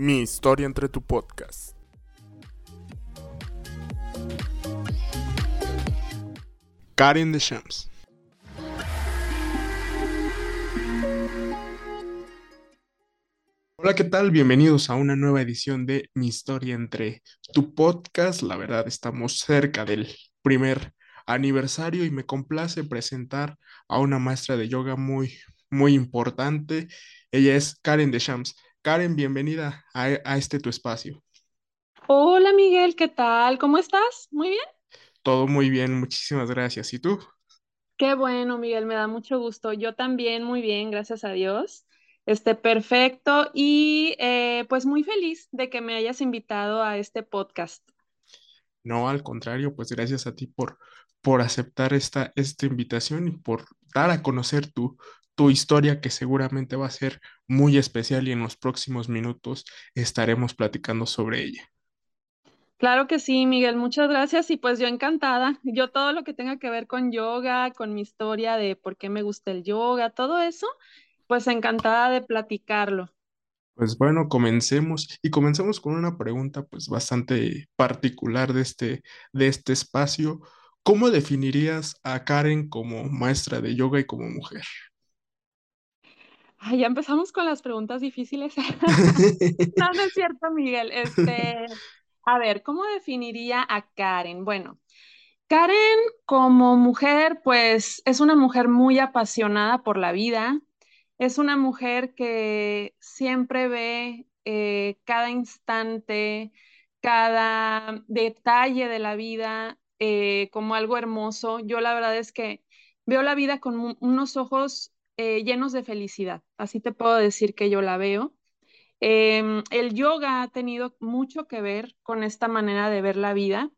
Mi historia entre tu podcast. Karen de Shams. Hola, ¿qué tal? Bienvenidos a una nueva edición de Mi historia entre tu podcast. La verdad, estamos cerca del primer aniversario y me complace presentar a una maestra de yoga muy, muy importante. Ella es Karen de Shams. Karen, bienvenida a, este tu espacio. Hola Miguel, ¿qué tal? ¿Cómo estás? ¿Muy bien? Todo muy bien, muchísimas gracias. ¿Y tú? Qué bueno, Miguel, me da mucho gusto. Yo también muy bien, gracias a Dios. Este, perfecto. Y eh, pues muy feliz de que me hayas invitado a este podcast. No, al contrario, pues gracias a ti por, por aceptar esta, esta invitación y por dar a conocer tu, tu historia que seguramente va a ser muy especial y en los próximos minutos estaremos platicando sobre ella. Claro que sí, Miguel, muchas gracias y pues yo encantada. Yo todo lo que tenga que ver con yoga, con mi historia de por qué me gusta el yoga, todo eso, pues encantada de platicarlo. Pues bueno, comencemos y comencemos con una pregunta pues bastante particular de este, de este espacio. ¿Cómo definirías a Karen como maestra de yoga y como mujer? Ya empezamos con las preguntas difíciles. no, es cierto, Miguel. Este, a ver, ¿cómo definiría a Karen? Bueno, Karen como mujer, pues es una mujer muy apasionada por la vida. Es una mujer que siempre ve eh, cada instante, cada detalle de la vida eh, como algo hermoso. Yo la verdad es que veo la vida con unos ojos eh, llenos de felicidad. Así te puedo decir que yo la veo. Em, el yoga ha tenido mucho que ver con esta manera de ver la vida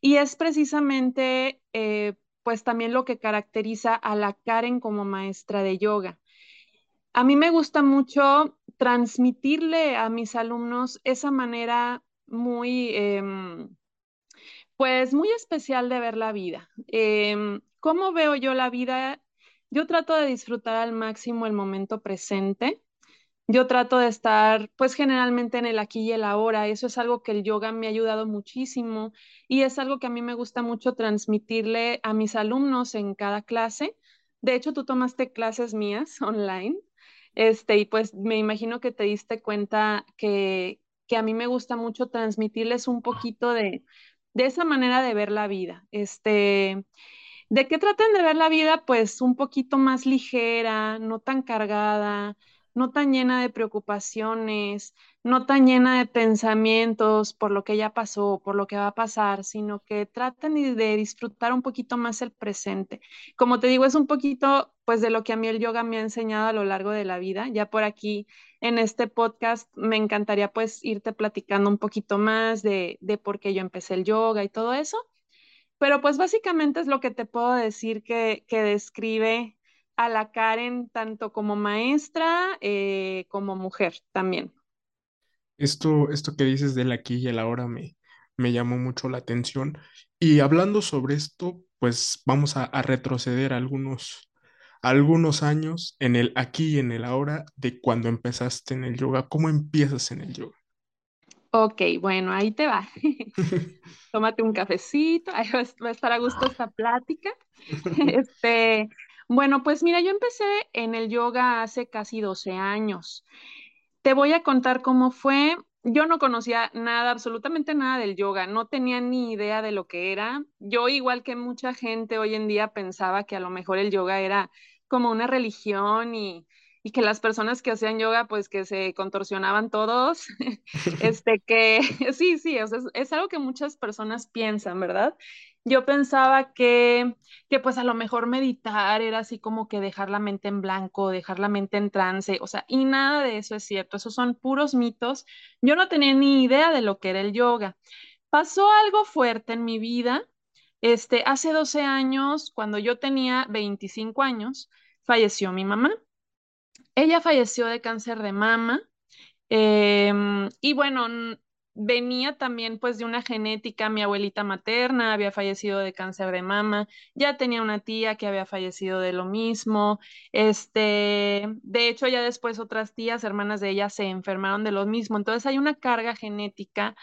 y es precisamente eh, pues también lo que caracteriza a la Karen como maestra de yoga. A mí me gusta mucho transmitirle a mis alumnos esa manera muy, em, pues muy especial de ver la vida. Em, ¿Cómo veo yo la vida? Yo trato de disfrutar al máximo el momento presente. Yo trato de estar, pues generalmente en el aquí y el ahora. Eso es algo que el yoga me ha ayudado muchísimo y es algo que a mí me gusta mucho transmitirle a mis alumnos en cada clase. De hecho, tú tomaste clases mías online, este, y pues me imagino que te diste cuenta que, que a mí me gusta mucho transmitirles un poquito de, de esa manera de ver la vida. Este, ¿De qué tratan de ver la vida? Pues un poquito más ligera, no tan cargada, no tan llena de preocupaciones, no tan llena de pensamientos por lo que ya pasó, por lo que va a pasar, sino que traten de disfrutar un poquito más el presente. Como te digo, es un poquito pues de lo que a mí el yoga me ha enseñado a lo largo de la vida. Ya por aquí en este podcast me encantaría pues irte platicando un poquito más de, de por qué yo empecé el yoga y todo eso. Pero pues básicamente es lo que te puedo decir que, describe a la Karen tanto como maestra eh, como mujer también. Esto, esto que dices del aquí y el ahora me, me llamó mucho la atención. Y hablando sobre esto, pues vamos a, retroceder algunos, algunos años en el aquí y en el ahora de cuando empezaste en el yoga. ¿Cómo empiezas en el yoga? Ok, bueno, ahí te va. Tómate un cafecito, ahí va a estar a gusto esta plática. Este, bueno, pues mira, yo empecé en el yoga hace casi 12 años. Te voy a contar cómo fue. Yo no conocía nada, absolutamente nada del yoga, no tenía ni idea de lo que era. Yo, igual que mucha gente hoy en día, pensaba que a lo mejor el yoga era como una religión y, y que las personas que hacían yoga, pues que se contorsionaban todos, este, que sí, sí, sea, es, algo que muchas personas piensan, ¿verdad? Yo pensaba que, que pues a lo mejor meditar era así como que dejar la mente en blanco, dejar la mente en trance, o sea, y nada de eso es cierto, esos son puros mitos. Yo no tenía ni idea de lo que era el yoga. Pasó algo fuerte en mi vida. Este, hace 12 años, cuando yo tenía 25 años, falleció mi mamá. Ella falleció de cáncer de mama. Em, y bueno, venía también pues de una genética, mi abuelita materna había fallecido de cáncer de mama, ya tenía una tía que había fallecido de lo mismo, este, de hecho ya después otras tías, hermanas de ella se enfermaron de lo mismo, entonces hay una carga genética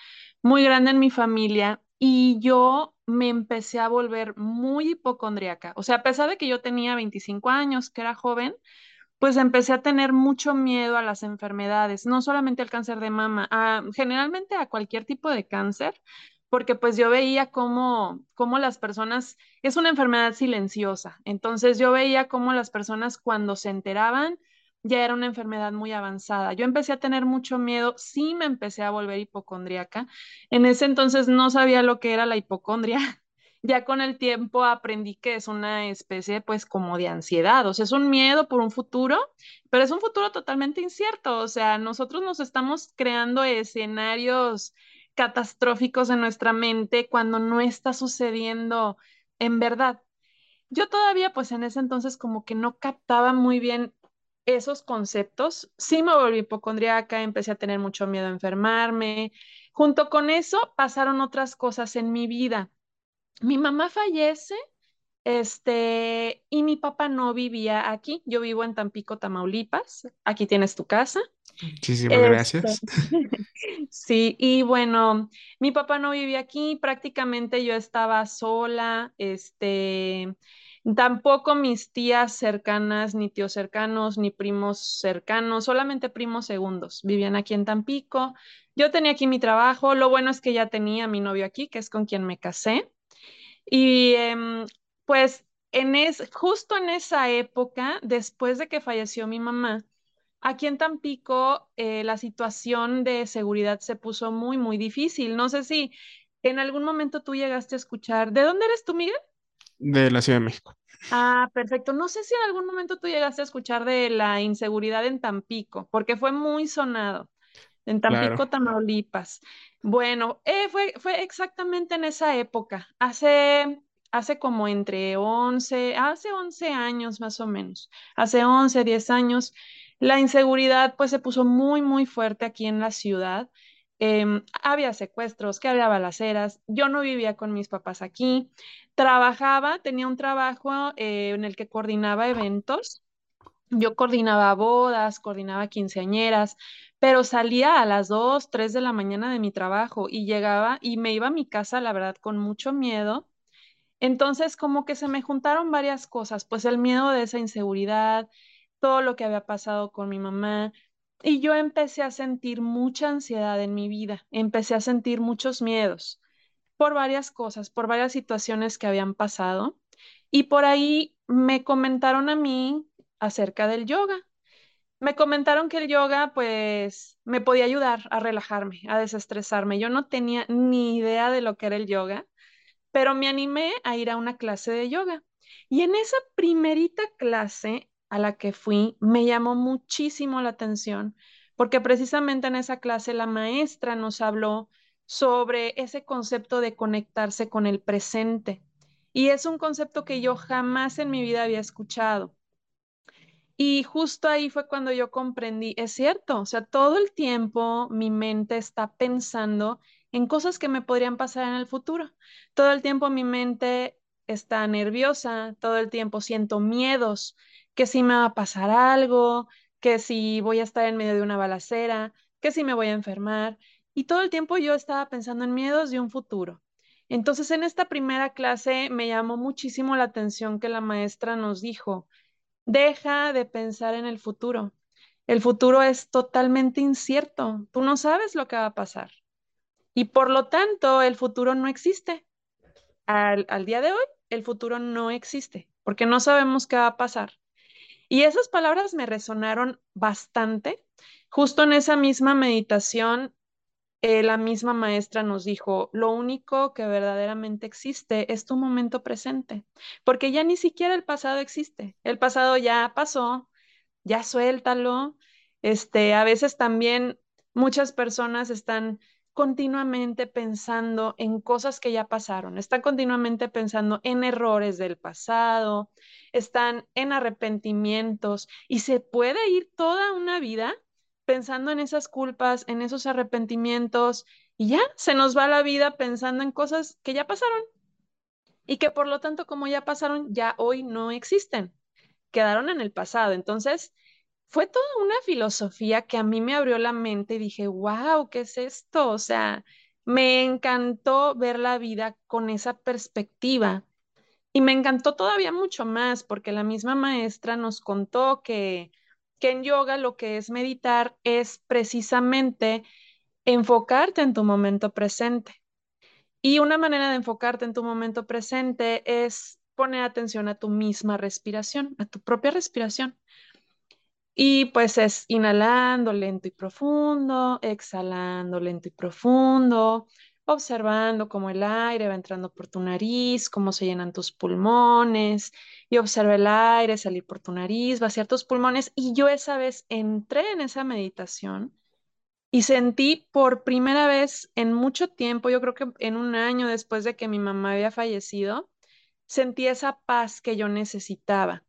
muy grande en mi familia y yo me empecé a volver muy hipocondríaca, o sea, a pesar de que yo tenía 25 años, que era joven, pues empecé a tener mucho miedo a las enfermedades, no solamente al cáncer de mama, generalmente a cualquier tipo de cáncer, porque pues yo veía cómo, cómo las personas, es una enfermedad silenciosa, entonces yo veía cómo las personas cuando se enteraban ya era una enfermedad muy avanzada. Yo empecé a tener mucho miedo, sí me empecé a volver hipocondríaca. En ese entonces no sabía lo que era la hipocondria, ya con el tiempo aprendí que es una especie pues como de ansiedad, o sea, es un miedo por un futuro, pero es un futuro totalmente incierto, o sea, nosotros nos estamos creando escenarios catastróficos en nuestra mente cuando no está sucediendo en verdad. Yo todavía pues en ese entonces como que no captaba muy bien esos conceptos, sí me volví hipocondriaca, empecé a tener mucho miedo a enfermarme. Junto con eso pasaron otras cosas en mi vida mi mamá fallece, este, y mi papá no vivía aquí. Yo vivo en Tampico, Tamaulipas. Aquí tienes tu casa. Muchísimas gracias. Este, sí, y bueno, mi papá no vivía aquí, prácticamente yo estaba sola, este, tampoco mis tías cercanas, ni tíos cercanos, ni primos cercanos, solamente primos segundos, vivían aquí en Tampico. Yo tenía aquí mi trabajo, lo bueno es que ya tenía mi novio aquí, que es con quien me casé. Y em, pues en es, justo en esa época, después de que falleció mi mamá, aquí en Tampico eh, la situación de seguridad se puso muy, muy difícil. No sé si en algún momento tú llegaste a escuchar, ¿de dónde eres tú, Miguel? De la Ciudad de México. Ah, perfecto. No sé si en algún momento tú llegaste a escuchar de la inseguridad en Tampico, porque fue muy sonado. En Tampico, Tamaulipas. Bueno, eh, fue, fue exactamente en esa época, hace, hace como entre 11, hace 11 años más o menos, hace 11, 10 años, la inseguridad pues se puso muy, muy fuerte aquí en la ciudad. Em, había secuestros, que había balaceras. Yo no vivía con mis papás aquí. Trabajaba, tenía un trabajo eh, en el que coordinaba eventos. Yo coordinaba bodas, coordinaba quinceañeras, pero salía a las 2, 3 de la mañana de mi trabajo y llegaba y me iba a mi casa, la verdad, con mucho miedo. Entonces, como que se me juntaron varias cosas, pues el miedo de esa inseguridad, todo lo que había pasado con mi mamá, y yo empecé a sentir mucha ansiedad en mi vida, empecé a sentir muchos miedos por varias cosas, por varias situaciones que habían pasado, y por ahí me comentaron a mí acerca del yoga me comentaron que el yoga pues me podía ayudar a relajarme, a desestresarme. Yo no tenía ni idea de lo que era el yoga, pero me animé a ir a una clase de yoga. Y en esa primerita clase a la que fui me llamó muchísimo la atención, porque precisamente en esa clase la maestra nos habló sobre ese concepto de conectarse con el presente. Y es un concepto que yo jamás en mi vida había escuchado. Y justo ahí fue cuando yo comprendí, es cierto, o sea, todo el tiempo mi mente está pensando en cosas que me podrían pasar en el futuro. Todo el tiempo mi mente está nerviosa, todo el tiempo siento miedos, que si me va a pasar algo, que si voy a estar en medio de una balacera, que si me voy a enfermar. Y todo el tiempo yo estaba pensando en miedos de un futuro. Entonces, en esta primera clase me llamó muchísimo la atención que la maestra nos dijo, Deja de pensar en el futuro. El futuro es totalmente incierto. Tú no sabes lo que va a pasar. Y por lo tanto, el futuro no existe. Al, día de hoy, el futuro no existe porque no sabemos qué va a pasar. Y esas palabras me resonaron bastante. Justo en esa misma meditación eh, la misma maestra nos dijo, lo único que verdaderamente existe es tu momento presente, porque ya ni siquiera el pasado existe. El pasado ya pasó, ya suéltalo. Este, a veces también muchas personas están continuamente pensando en cosas que ya pasaron, están continuamente pensando en errores del pasado, están en arrepentimientos y se puede ir toda una vida pensando en esas culpas, en esos arrepentimientos y ya se nos va la vida pensando en cosas que ya pasaron y que por lo tanto como ya pasaron, ya hoy no existen, quedaron en el pasado. Entonces, fue toda una filosofía que a mí me abrió la mente y dije, wow, ¿qué es esto? O sea, me encantó ver la vida con esa perspectiva. Y me encantó todavía mucho más porque la misma maestra nos contó que, que en yoga lo que es meditar es precisamente enfocarte en tu momento presente. Y una manera de enfocarte en tu momento presente es poner atención a tu misma respiración, a tu propia respiración. Y pues es inhalando lento y profundo, exhalando lento y profundo, observando cómo el aire va entrando por tu nariz, cómo se llenan tus pulmones, y observa el aire salir por tu nariz, vaciar tus pulmones. Y yo esa vez entré en esa meditación y sentí por primera vez en mucho tiempo, yo creo que en un año después de que mi mamá había fallecido, sentí esa paz que yo necesitaba.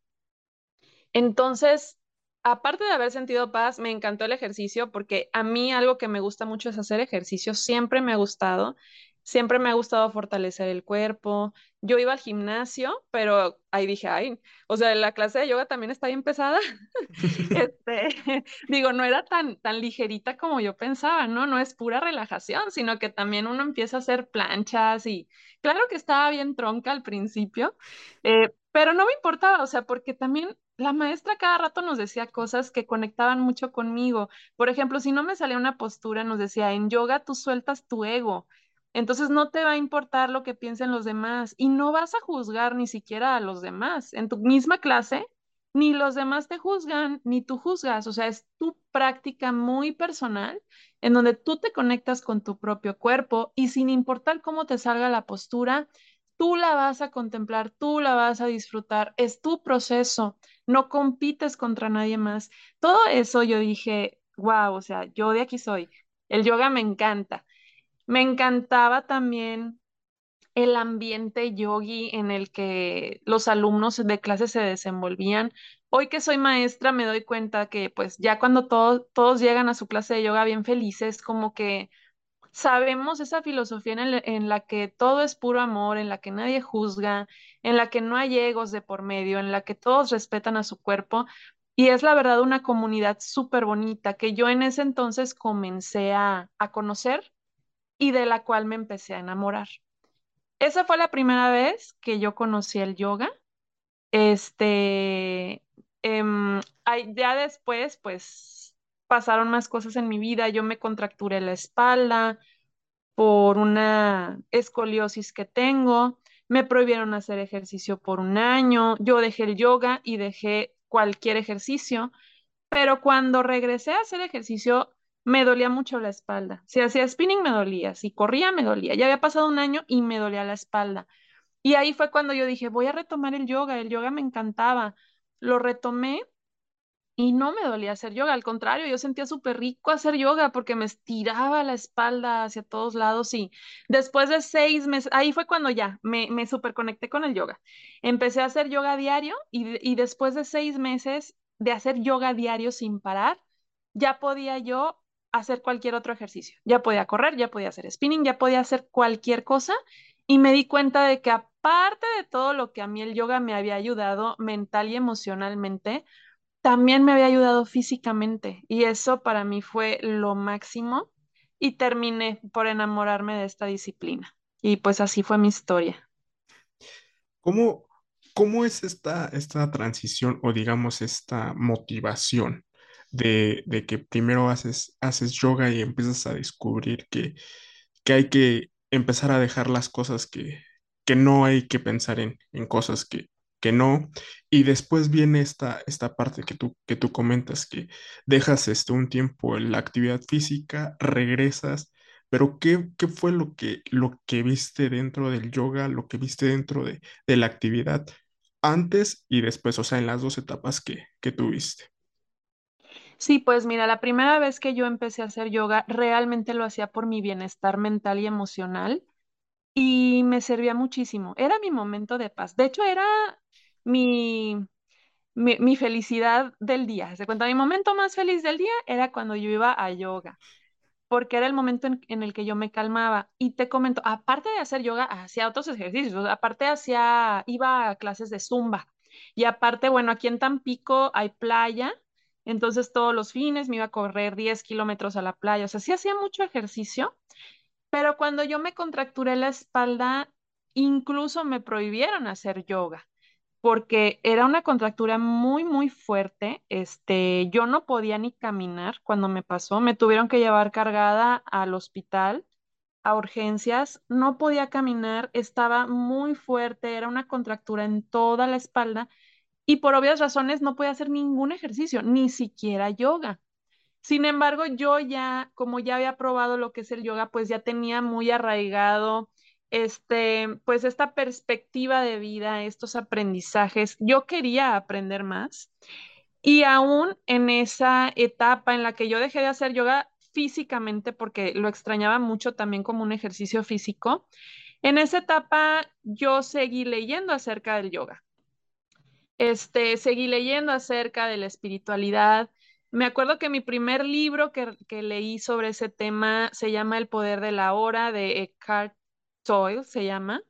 Entonces, aparte de haber sentido paz, me encantó el ejercicio porque a mí algo que me gusta mucho es hacer ejercicio, siempre me ha gustado, siempre me ha gustado fortalecer el cuerpo. Yo iba al gimnasio, pero ahí dije, ay, o sea, la clase de yoga también está bien pesada. este, digo, no era tan, tan ligerita como yo pensaba, ¿no? No es pura relajación, sino que también uno empieza a hacer planchas y claro que estaba bien tronca al principio, eh, pero no me importaba, o sea, porque también la maestra cada rato nos decía cosas que conectaban mucho conmigo. Por ejemplo, si no me salía una postura, nos decía, en yoga tú sueltas tu ego. Entonces no te va a importar lo que piensen los demás y no vas a juzgar ni siquiera a los demás. En tu misma clase, ni los demás te juzgan, ni tú juzgas. O sea, es tu práctica muy personal en donde tú te conectas con tu propio cuerpo y sin importar cómo te salga la postura, tú la vas a contemplar, tú la vas a disfrutar, es tu proceso, no compites contra nadie más. Todo eso yo dije, wow, o sea, yo de aquí soy. El yoga me encanta. Me encantaba también el ambiente yogi en el que los alumnos de clase se desenvolvían. Hoy que soy maestra me doy cuenta que pues ya cuando todos llegan a su clase de yoga bien felices, como que sabemos esa filosofía en, la que todo es puro amor, en la que nadie juzga, en la que no hay egos de por medio, en la que todos respetan a su cuerpo. Y es la verdad una comunidad súper bonita que yo en ese entonces comencé a, conocer y de la cual me empecé a enamorar. Esa fue la primera vez que yo conocí el yoga. Este, em, ya después, pues pasaron más cosas en mi vida. Yo me contracturé la espalda por una escoliosis que tengo. Me prohibieron hacer ejercicio por un año. Yo dejé el yoga y dejé cualquier ejercicio. Pero cuando regresé a hacer ejercicio, me dolía mucho la espalda. Si hacía spinning me dolía, si corría me dolía. Ya había pasado un año y me dolía la espalda. Y ahí fue cuando yo dije, voy a retomar el yoga, el yoga me encantaba. Lo retomé y no me dolía hacer yoga, al contrario, yo sentía súper rico hacer yoga porque me estiraba la espalda hacia todos lados y después de seis meses, ahí fue cuando ya me, me súper conecté con el yoga. Empecé a hacer yoga diario y, y después de seis meses de hacer yoga diario sin parar, ya podía yo hacer cualquier otro ejercicio. Ya podía correr, ya podía hacer spinning, ya podía hacer cualquier cosa y me di cuenta de que aparte de todo lo que a mí el yoga me había ayudado mental y emocionalmente, también me había ayudado físicamente y eso para mí fue lo máximo y terminé por enamorarme de esta disciplina. Y pues así fue mi historia. ¿Cómo, cómo es esta, esta transición o digamos esta motivación de, de, que primero haces, haces yoga y empiezas a descubrir que, que hay que empezar a dejar las cosas que, que no hay que pensar en, en cosas que, que no. Y después viene esta, esta parte que tú, que tú comentas, que dejas este, un tiempo en la actividad física, regresas, pero ¿qué, qué fue lo que, lo que viste dentro del yoga, lo que viste dentro de, de la actividad antes y después, o sea, en las dos etapas que, que tuviste? Sí, pues mira, la primera vez que yo empecé a hacer yoga, realmente lo hacía por mi bienestar mental y emocional y me servía muchísimo. Era mi momento de paz. De hecho, era mi, mi, felicidad del día. Se cuenta, mi momento más feliz del día era cuando yo iba a yoga, porque era el momento en, el que yo me calmaba. Y te comento, aparte de hacer yoga, hacía otros ejercicios, aparte hacía, iba a clases de zumba. Y aparte, bueno, aquí en Tampico hay playa, entonces todos los fines me iba a correr 10 kilómetros a la playa, o sea, sí hacía mucho ejercicio, pero cuando yo me contracturé la espalda, incluso me prohibieron hacer yoga porque era una contractura muy, muy fuerte. Este, yo no podía ni caminar cuando me pasó. Me tuvieron que llevar cargada al hospital, a urgencias. No podía caminar, estaba muy fuerte, era una contractura en toda la espalda y por obvias razones no podía hacer ningún ejercicio, ni siquiera yoga. Sin embargo, yo ya, como ya había probado lo que es el yoga, pues ya tenía muy arraigado este, pues esta perspectiva de vida, estos aprendizajes. Yo quería aprender más y aún en esa etapa en la que yo dejé de hacer yoga físicamente porque lo extrañaba mucho también como un ejercicio físico, en esa etapa yo seguí leyendo acerca del yoga. Este, seguí leyendo acerca de la espiritualidad. Me acuerdo que mi primer libro que, que leí sobre ese tema se llama El poder de la hora de Eckhart Soil se llama.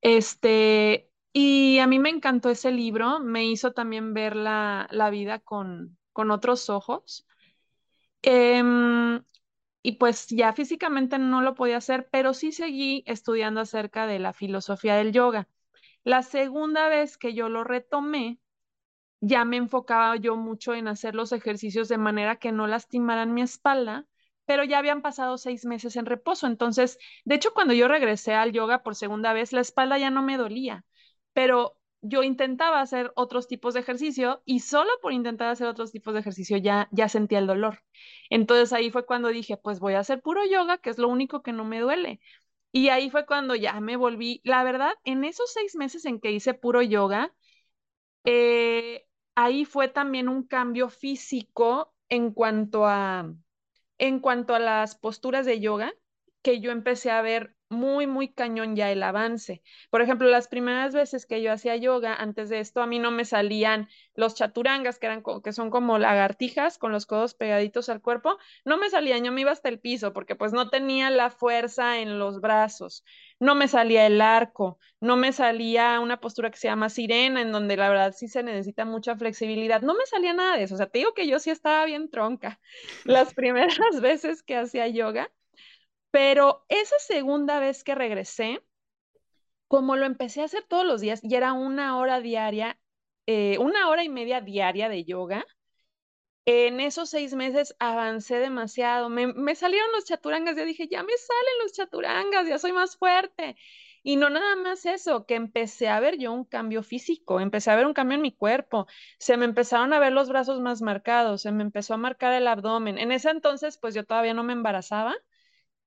Este, y a mí me encantó ese libro, me hizo también ver la, vida con, otros ojos. Em, y pues ya físicamente no lo podía hacer, pero sí seguí estudiando acerca de la filosofía del yoga. La segunda vez que yo lo retomé, ya me enfocaba yo mucho en hacer los ejercicios de manera que no lastimaran mi espalda pero ya habían pasado seis meses en reposo. Entonces, de hecho, cuando yo regresé al yoga por segunda vez, la espalda ya no me dolía, pero yo intentaba hacer otros tipos de ejercicio y solo por intentar hacer otros tipos de ejercicio ya, ya sentía el dolor. Entonces ahí fue cuando dije, pues voy a hacer puro yoga, que es lo único que no me duele. Y ahí fue cuando ya me volví, la verdad, en esos seis meses en que hice puro yoga, eh, ahí fue también un cambio físico en cuanto a, en cuanto a las posturas de yoga, que yo empecé a ver muy, muy cañón ya el avance. Por ejemplo, las primeras veces que yo hacía yoga, antes de esto, a mí no me salían los chaturangas, que, eran, que son como lagartijas con los codos pegaditos al cuerpo, no me salían, yo me iba hasta el piso porque pues no tenía la fuerza en los brazos, no me salía el arco, no me salía una postura que se llama sirena, en donde la verdad sí se necesita mucha flexibilidad, no me salía nada de eso, o sea, te digo que yo sí estaba bien tronca. Las primeras veces que hacía yoga pero esa segunda vez que regresé, como lo empecé a hacer todos los días y era una hora diaria, eh, una hora y media diaria de yoga, en esos seis meses avancé demasiado. Me, salieron los chaturangas, ya dije, ya me salen los chaturangas, ya soy más fuerte. Y no nada más eso, que empecé a ver yo un cambio físico, empecé a ver un cambio en mi cuerpo, se me empezaron a ver los brazos más marcados, se me empezó a marcar el abdomen. En ese entonces, pues yo todavía no me embarazaba,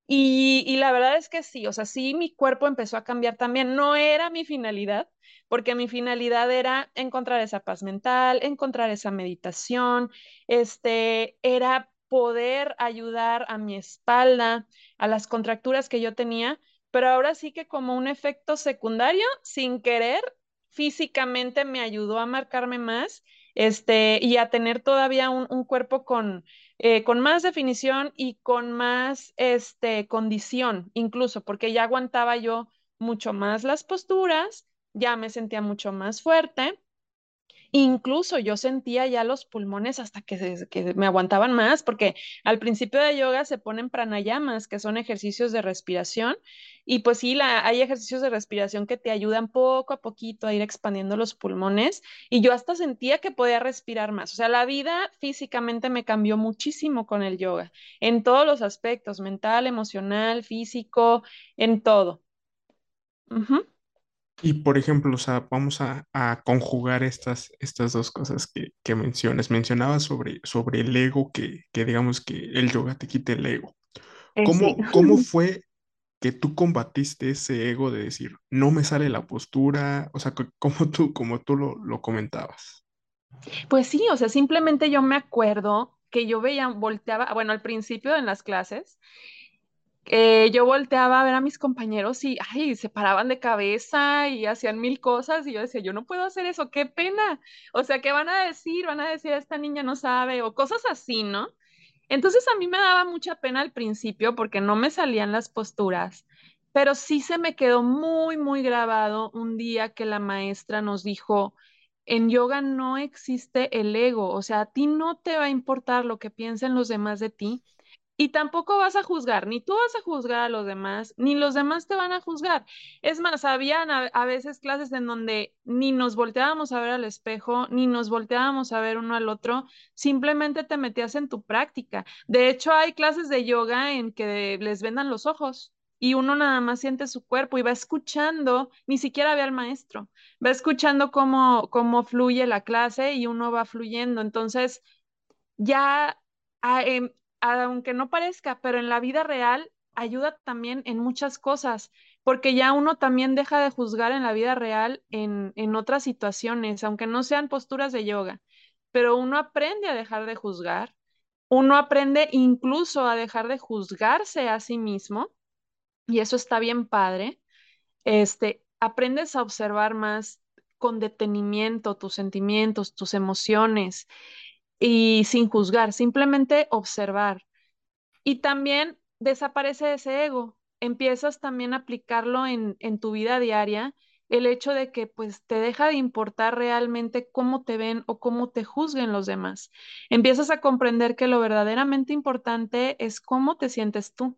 y, la verdad es que sí, o sea, sí, mi cuerpo empezó a cambiar también. No era mi finalidad, porque mi finalidad era encontrar esa paz mental, encontrar esa meditación, este, era poder ayudar a mi espalda, a las contracturas que yo tenía, pero ahora sí que como un efecto secundario, sin querer, físicamente me ayudó a marcarme más, este, y a tener todavía un cuerpo con eh, con más definición y con más este, condición, incluso, porque ya aguantaba yo mucho más las posturas, ya me sentía mucho más fuerte. Incluso yo sentía ya los pulmones hasta que, me aguantaban más, porque al principio de yoga se ponen pranayamas, que son ejercicios de respiración, y pues sí, hay ejercicios de respiración que te ayudan poco a poquito a ir expandiendo los pulmones y yo hasta sentía que podía respirar más. O sea, la vida físicamente me cambió muchísimo con el yoga, en todos los aspectos, mental, emocional, físico, en todo. Y por ejemplo, o sea, vamos a, conjugar estas, estas dos cosas que, que mencionas. Mencionabas sobre, sobre el ego, que, que digamos que el yoga te quite el ego. Eh, ¿Cómo, ¿Cómo fue que tú combatiste ese ego de decir, no me sale la postura, o sea, como tú, como tú lo, comentabas. Pues sí, o sea, simplemente yo me acuerdo que yo veía, volteaba, bueno, al principio en las clases, eh, yo volteaba a ver a mis compañeros y, ay, se paraban de cabeza y hacían mil cosas y yo decía, yo no puedo hacer eso, qué pena. O sea, ¿qué van a decir? Van a decir, esta niña no sabe o cosas así, ¿no? Entonces a mí me daba mucha pena al principio porque no me salían las posturas, pero sí se me quedó muy, muy grabado un día que la maestra nos dijo, en yoga no existe el ego, o sea, a ti no te va a importar lo que piensen los demás de ti y tampoco vas a juzgar, ni tú vas a juzgar a los demás, ni los demás te van a juzgar. Es más, habían a, veces clases en donde ni nos volteábamos a ver al espejo, ni nos volteábamos a ver uno al otro, simplemente te metías en tu práctica. De hecho, hay clases de yoga en que les vendan los ojos y uno nada más siente su cuerpo y va escuchando, ni siquiera ve al maestro, va escuchando cómo, cómo fluye la clase y uno va fluyendo. Entonces, ya ah, em, aunque no parezca, pero en la vida real ayuda también en muchas cosas, porque ya uno también deja de juzgar en la vida real en, en otras situaciones, aunque no sean posturas de yoga, pero uno aprende a dejar de juzgar, uno aprende incluso a dejar de juzgarse a sí mismo, y eso está bien padre. Este, aprendes a observar más con detenimiento tus sentimientos, tus emociones, y sin juzgar, simplemente observar. Y también desaparece ese ego, empiezas también a aplicarlo en, en tu vida diaria, el hecho de que pues te deja de importar realmente cómo te ven o cómo te juzguen los demás. Empiezas a comprender que lo verdaderamente importante es cómo te sientes tú.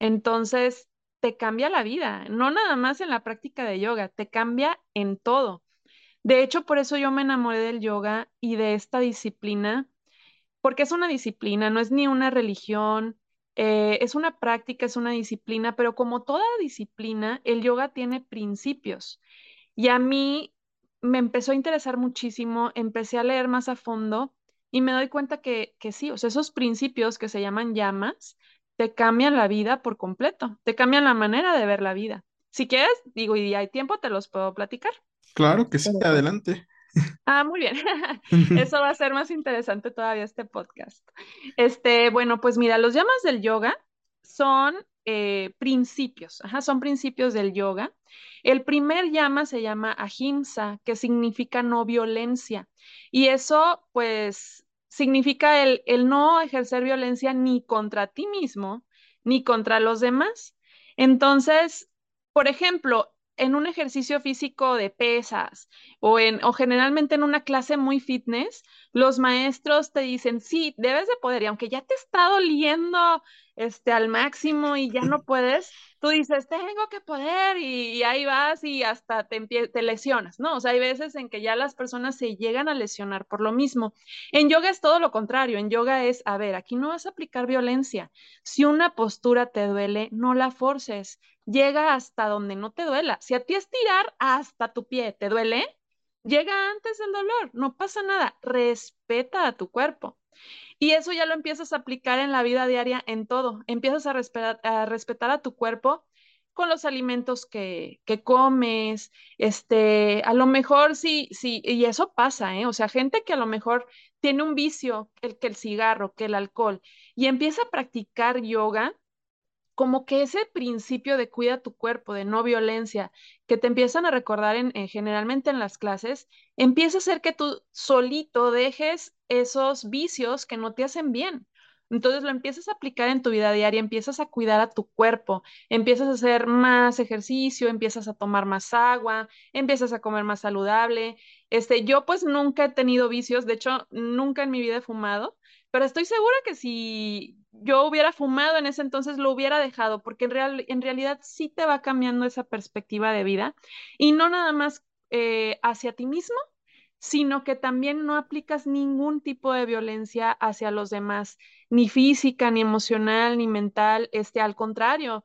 Entonces, te cambia la vida, no nada más en la práctica de yoga, te cambia en todo. De hecho, por eso yo me enamoré del yoga y de esta disciplina, porque es una disciplina, no es ni una religión, eh, es una práctica, es una disciplina, pero como toda disciplina, el yoga tiene principios. Y a mí me empezó a interesar muchísimo, empecé a leer más a fondo y me doy cuenta que, que sí, o sea, esos principios que se llaman llamas, te cambian la vida por completo, te cambian la manera de ver la vida. Si quieres, digo, y hay tiempo, te los puedo platicar. Claro que sí, adelante. Ah, muy bien. Eso va a ser más interesante todavía este podcast. Este, bueno, pues mira, los llamas del yoga son eh, principios, ajá, son principios del yoga. El primer llama se llama ahimsa, que significa no violencia. Y eso, pues, significa el, el no ejercer violencia ni contra ti mismo, ni contra los demás. Entonces, por ejemplo, en un ejercicio físico de pesas o, en, o generalmente en una clase muy fitness, los maestros te dicen, sí, debes de poder, y aunque ya te está doliendo este, al máximo y ya no puedes, tú dices, tengo que poder y, ahí vas y hasta te, te lesionas, ¿no? O sea, hay veces en que ya las personas se llegan a lesionar por lo mismo. En yoga es todo lo contrario, en yoga es, a ver, aquí no vas a aplicar violencia. Si una postura te duele, no la forces, llega hasta donde no te duela. Si a ti estirar hasta tu pie te duele, llega antes el dolor, no pasa nada, respeta a tu cuerpo. Y eso ya lo empiezas a aplicar en la vida diaria, en todo. Empiezas a respetar a, respetar a tu cuerpo con los alimentos que, que, comes, este, a lo mejor sí, sí, y eso pasa, ¿eh? O sea, gente que a lo mejor tiene un vicio, el que el cigarro, que el alcohol, y empieza a practicar yoga, como que ese principio de cuida tu cuerpo, de no violencia, que te empiezan a recordar en, generalmente en las clases, empieza a hacer que tú solito dejes esos vicios que no te hacen bien. Entonces lo empiezas a aplicar en tu vida diaria, empiezas a cuidar a tu cuerpo, empiezas a hacer más ejercicio, empiezas a tomar más agua, empiezas a comer más saludable. Este, yo pues nunca he tenido vicios, de hecho, nunca en mi vida he fumado, pero estoy segura que si yo hubiera fumado en ese entonces, lo hubiera dejado, porque en, real, en realidad sí te va cambiando esa perspectiva de vida y no nada más eh, hacia ti mismo, sino que también no aplicas ningún tipo de violencia hacia los demás, ni física, ni emocional, ni mental, este, al contrario,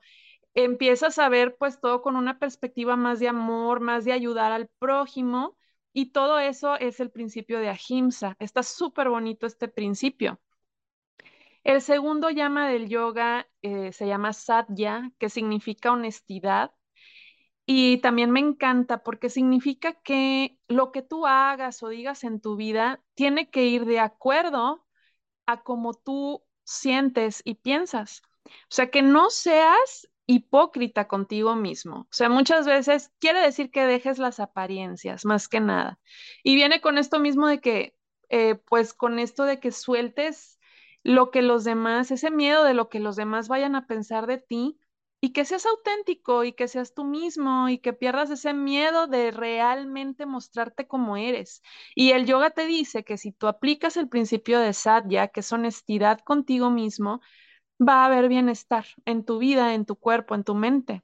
empiezas a ver pues todo con una perspectiva más de amor, más de ayudar al prójimo, y todo eso es el principio de Ahimsa. Está súper bonito este principio. El segundo llama del yoga eh, se llama Satya, que significa honestidad. Y también me encanta porque significa que lo que tú hagas o digas en tu vida tiene que ir de acuerdo a cómo tú sientes y piensas. O sea, que no seas hipócrita contigo mismo. O sea, muchas veces quiere decir que dejes las apariencias, más que nada. Y viene con esto mismo de que, eh, pues con esto de que sueltes lo que los demás, ese miedo de lo que los demás vayan a pensar de ti y que seas auténtico y que seas tú mismo y que pierdas ese miedo de realmente mostrarte como eres. Y el yoga te dice que si tú aplicas el principio de sadhya, que es honestidad contigo mismo, va a haber bienestar en tu vida, en tu cuerpo, en tu mente.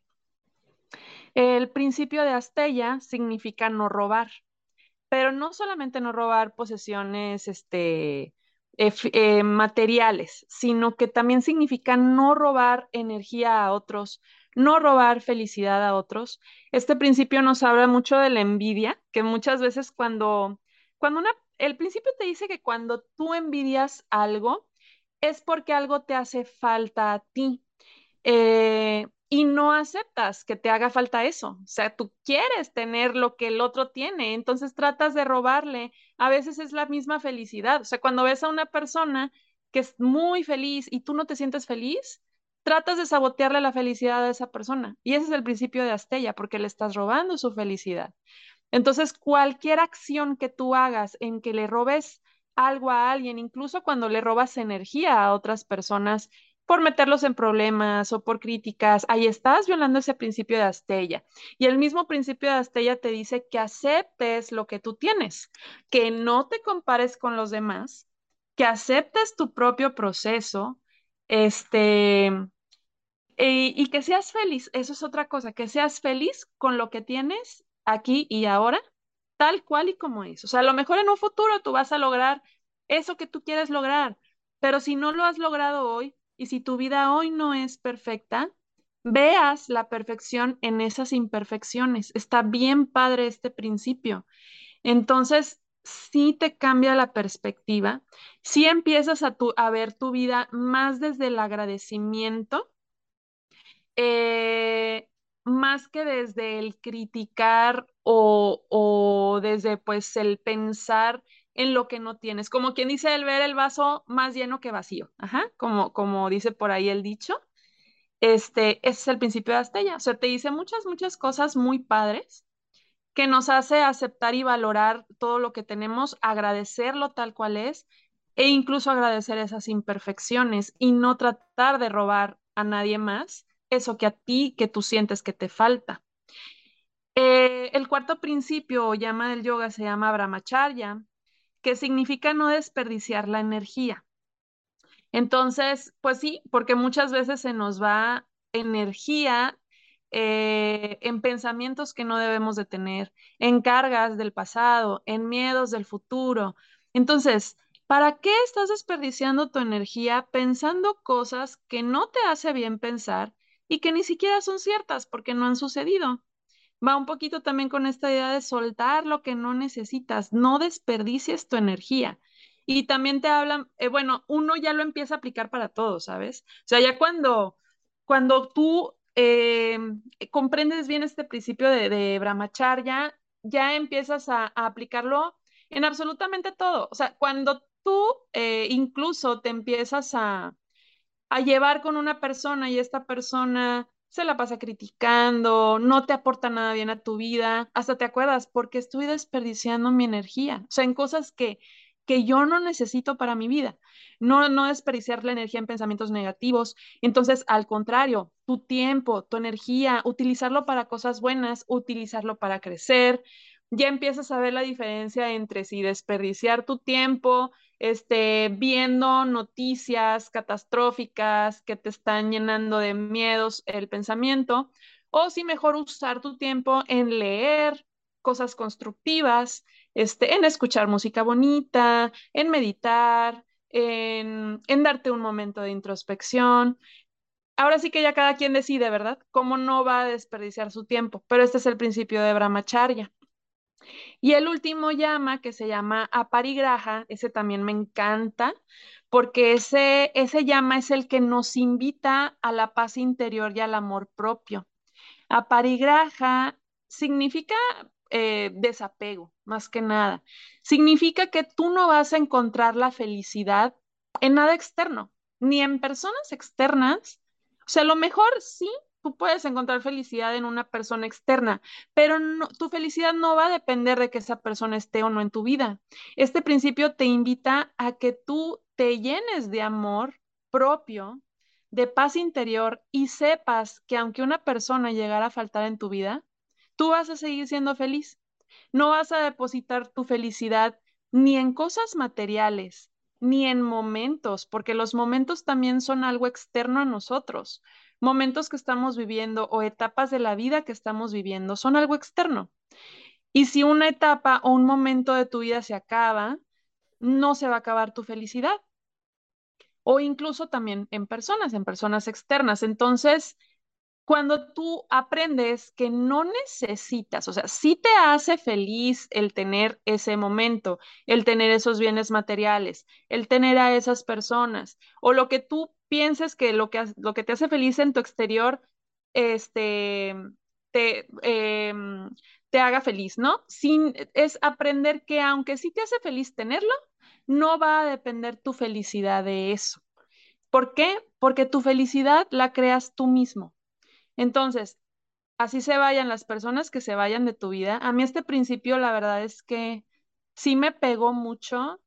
El principio de Astella significa no robar, pero no solamente no robar posesiones, este, eh, eh, materiales, sino que también significa no robar energía a otros, no robar felicidad a otros. Este principio nos habla mucho de la envidia, que muchas veces cuando, cuando una, el principio te dice que cuando tú envidias algo, es porque algo te hace falta a ti. Eh, y no aceptas que te haga falta eso. O sea, tú quieres tener lo que el otro tiene, entonces tratas de robarle. A veces es la misma felicidad. O sea, cuando ves a una persona que es muy feliz y tú no te sientes feliz, tratas de sabotearle la felicidad a esa persona. Y ese es el principio de Astella, porque le estás robando su felicidad. Entonces, cualquier acción que tú hagas en que le robes algo a alguien, incluso cuando le robas energía a otras personas, por meterlos en problemas o por críticas, ahí estás violando ese principio de Astella. Y el mismo principio de Astella te dice que aceptes lo que tú tienes, que no te compares con los demás, que aceptes tu propio proceso, este, y, que seas feliz. Eso es otra cosa, que seas feliz con lo que tienes aquí y ahora, tal cual y como es. O sea, a lo mejor en un futuro tú vas a lograr eso que tú quieres lograr, pero si no lo has logrado hoy, y si tu vida hoy no es perfecta, veas la perfección en esas imperfecciones. Está bien padre este principio. Entonces, sí te cambia la perspectiva, sí empiezas a, a ver tu vida más desde el agradecimiento, eh, más que desde el criticar o, desde pues el pensar en lo que no tienes. Como quien dice el ver el vaso más lleno que vacío. Como, como dice por ahí el dicho. Este, ese es el principio de Astella. O sea, te dice muchas, muchas cosas muy padres que nos hace aceptar y valorar todo lo que tenemos, agradecerlo tal cual es e incluso agradecer esas imperfecciones y no tratar de robar a nadie más eso que a ti, que tú sientes que te falta. Eh, el cuarto principio o llama del yoga se llama Brahmacharya que significa no desperdiciar la energía. Entonces, pues sí, porque muchas veces se nos va energía eh, en pensamientos que no debemos de tener, en cargas del pasado, en miedos del futuro. Entonces, ¿para qué estás desperdiciando tu energía pensando cosas que no te hace bien pensar y que ni siquiera son ciertas porque no han sucedido? Va un poquito también con esta idea de soltar lo que no necesitas, no desperdicies tu energía. Y también te hablan, eh, bueno, uno ya lo empieza a aplicar para todo, ¿sabes? O sea, ya cuando, cuando tú eh, comprendes bien este principio de, de Brahmacharya, ya empiezas a, aplicarlo en absolutamente todo. O sea, cuando tú eh, incluso te empiezas a, a llevar con una persona y esta persona se la pasa criticando, no te aporta nada bien a tu vida, hasta te acuerdas, porque estoy desperdiciando mi energía, o sea, en cosas que, que yo no necesito para mi vida. No, no desperdiciar la energía en pensamientos negativos. Entonces, al contrario, tu tiempo, tu energía, utilizarlo para cosas buenas, utilizarlo para crecer. Ya empiezas a ver la diferencia entre si desperdiciar tu tiempo este, viendo noticias catastróficas que te están llenando de miedos el pensamiento, o si mejor usar tu tiempo en leer cosas constructivas, este, en escuchar música bonita, en meditar, en, en darte un momento de introspección. Ahora sí que ya cada quien decide, ¿verdad? Cómo no va a desperdiciar su tiempo, pero este es el principio de Brahmacharya. Y el último llama, que se llama aparigraja, ese también me encanta, porque ese, ese llama es el que nos invita a la paz interior y al amor propio. Aparigraja significa eh, desapego, más que nada. Significa que tú no vas a encontrar la felicidad en nada externo, ni en personas externas. O sea, a lo mejor sí tú puedes encontrar felicidad en una persona externa, pero tu felicidad no va a depender de que esa persona esté o no en tu vida. Este principio te invita a que tú te llenes de amor propio, de paz interior y sepas que aunque una persona llegara a faltar en tu vida, tú vas a seguir siendo feliz. No vas a depositar tu felicidad ni en cosas materiales, ni en momentos, porque los momentos también son algo externo a nosotros. Momentos que estamos viviendo o etapas de la vida que estamos viviendo son algo externo. Y si una etapa o un momento de tu vida se acaba, no se va a acabar tu felicidad. O incluso también en personas, en personas externas. Entonces, cuando tú aprendes que no necesitas, o sea, sí te hace feliz el tener ese momento, el tener esos bienes materiales, el tener a esas personas, o lo que tú pienses que lo que, lo que te hace feliz en tu exterior, este, te, em, te haga feliz, ¿no? Sin, es aprender que aunque sí te hace feliz tenerlo, no va a depender tu felicidad de eso. ¿Por qué? Porque tu felicidad la creas tú mismo. Entonces, así se vayan las personas que se vayan de tu vida. A mí este principio, la verdad es que sí me pegó mucho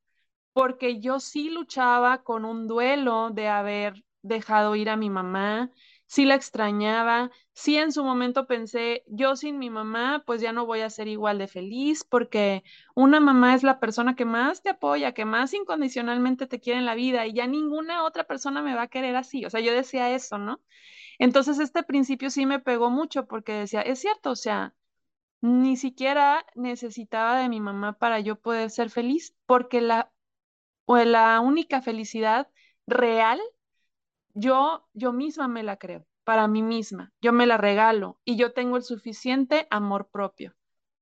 porque yo sí luchaba con un duelo de haber dejado ir a mi mamá, sí la extrañaba, sí en su momento pensé, yo sin mi mamá, pues ya no voy a ser igual de feliz, porque una mamá es la persona que más te apoya, que más incondicionalmente te quiere en la vida y ya ninguna otra persona me va a querer así. O sea, yo decía eso, ¿no? Entonces este principio sí me pegó mucho porque decía, es cierto, o sea, ni siquiera necesitaba de mi mamá para yo poder ser feliz, porque la, o la única felicidad real yo, yo misma me la creo, para mí misma, yo me la regalo y yo tengo el suficiente amor propio.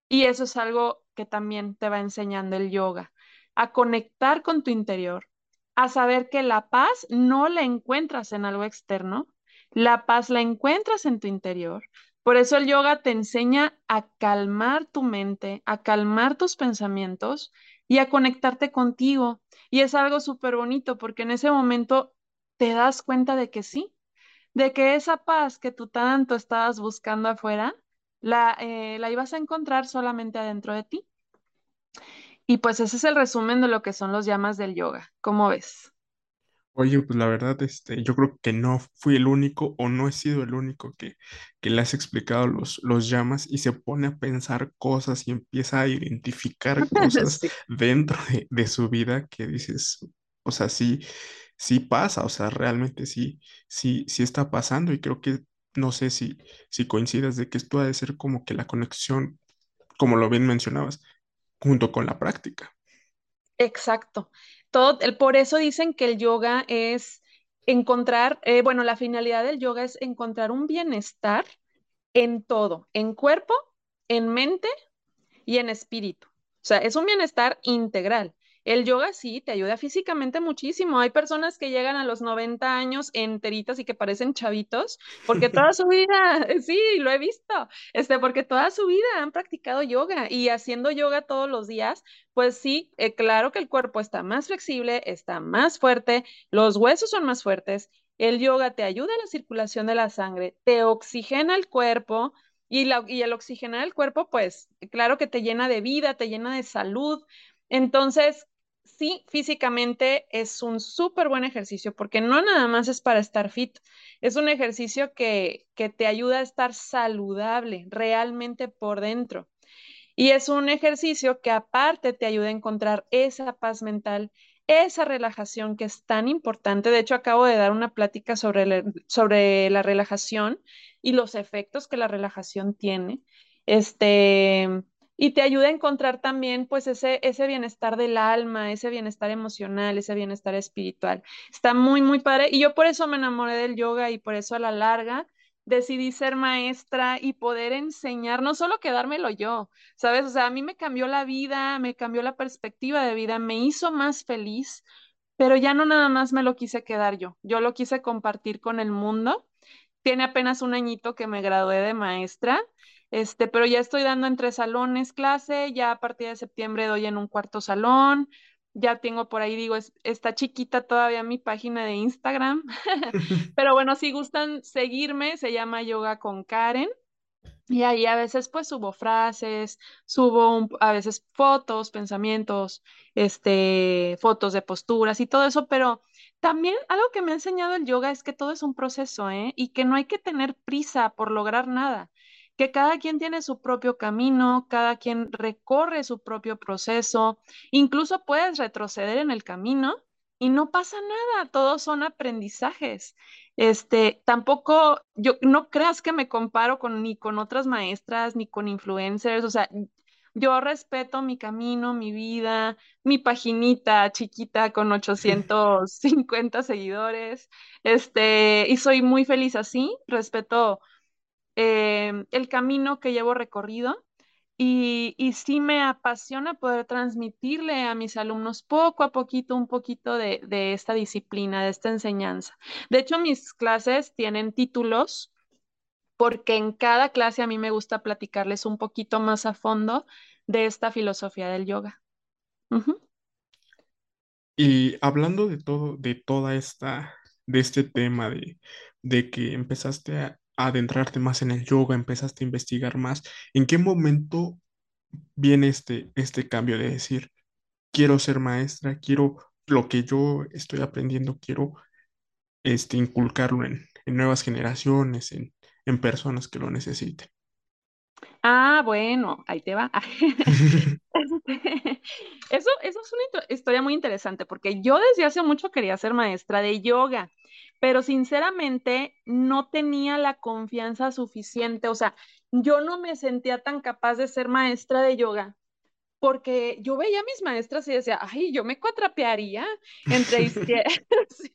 Y eso es algo que también te va enseñando el yoga, a conectar con tu interior, a saber que la paz no la encuentras en algo externo, la paz la encuentras en tu interior. Por eso el yoga te enseña a calmar tu mente, a calmar tus pensamientos y a conectarte contigo. Y es algo súper bonito porque en ese momento te das cuenta de que sí, de que esa paz que tú tanto estabas buscando afuera, la, eh, la ibas a encontrar solamente adentro de ti. Y pues ese es el resumen de lo que son los llamas del yoga. ¿Cómo ves? Oye, pues la verdad, este, yo creo que no fui el único o no he sido el único que, que le has explicado los, los llamas y se pone a pensar cosas y empieza a identificar cosas Sí. dentro de, de su vida que dices, o sea, sí, sí pasa, o sea, realmente sí, sí, sí está pasando y creo que no sé si, si coincidas de que esto ha de ser como que la conexión, como lo bien mencionabas, junto con la práctica. Exacto. Todo, el, por eso dicen que el yoga es encontrar, eh, bueno, la finalidad del yoga es encontrar un bienestar en todo, en cuerpo, en mente y en espíritu. O sea, es un bienestar integral. El yoga sí te ayuda físicamente muchísimo. Hay personas que llegan a los 90 años enteritas y que parecen chavitos porque toda su vida, sí, lo he visto, este, porque toda su vida han practicado yoga y haciendo yoga todos los días, pues sí, eh, claro que el cuerpo está más flexible, está más fuerte, los huesos son más fuertes. El yoga te ayuda a la circulación de la sangre, te oxigena el cuerpo y, la, y el oxigenar el cuerpo, pues claro que te llena de vida, te llena de salud. Entonces, sí, físicamente es un súper buen ejercicio porque no nada más es para estar fit, es un ejercicio que, que te ayuda a estar saludable realmente por dentro. Y es un ejercicio que aparte te ayuda a encontrar esa paz mental, esa relajación que es tan importante. De hecho, acabo de dar una plática sobre, sobre la relajación y los efectos que la relajación tiene. Este, y te ayuda a encontrar también pues ese, ese bienestar del alma, ese bienestar emocional, ese bienestar espiritual. Está muy, muy padre. Y yo por eso me enamoré del yoga y por eso a la larga decidí ser maestra y poder enseñar, no solo quedármelo yo, ¿sabes? O sea, a mí me cambió la vida, me cambió la perspectiva de vida, me hizo más feliz, pero ya no nada más me lo quise quedar yo, yo lo quise compartir con el mundo. Tiene apenas un añito que me gradué de maestra, este, pero ya estoy dando en tres salones clase, ya a partir de septiembre doy en un cuarto salón, ya tengo por ahí, digo, es- está chiquita todavía mi página de Instagram, pero bueno, si gustan seguirme, se llama Yoga con Karen. Y ahí a veces pues subo frases, subo a veces fotos, pensamientos, este, fotos de posturas y todo eso, pero también algo que me ha enseñado el yoga es que todo es un proceso, ¿eh? Y que no hay que tener prisa por lograr nada, que cada quien tiene su propio camino, cada quien recorre su propio proceso, incluso puedes retroceder en el camino y no pasa nada, todos son aprendizajes. Este, tampoco, yo no creas que me comparo con ni con otras maestras, ni con influencers, o sea, yo respeto mi camino, mi vida, mi paginita chiquita con 850 seguidores, este, y soy muy feliz así, respeto eh, el camino que llevo recorrido y, y, sí me apasiona poder transmitirle a mis alumnos poco a poquito un poquito de, de esta disciplina, de esta enseñanza. De hecho, mis clases tienen títulos porque en cada clase a mí me gusta platicarles un poquito más a fondo de esta filosofía del yoga. Y hablando de todo, de toda esta, de este tema de, de que empezaste a, adentrarte más en el yoga, empezaste a investigar más, ¿en qué momento viene este, este cambio de decir, quiero ser maestra, quiero lo que yo estoy aprendiendo, quiero este, inculcarlo en, en nuevas generaciones, en, en personas que lo necesiten? Ah, bueno, ahí te va. Este, eso, eso es una historia muy interesante porque yo desde hace mucho quería ser maestra de yoga, pero sinceramente no tenía la confianza suficiente, o sea, yo no me sentía tan capaz de ser maestra de yoga porque yo veía a mis maestras y decía, ay, yo me cuatrapearía entre izquierda, sí,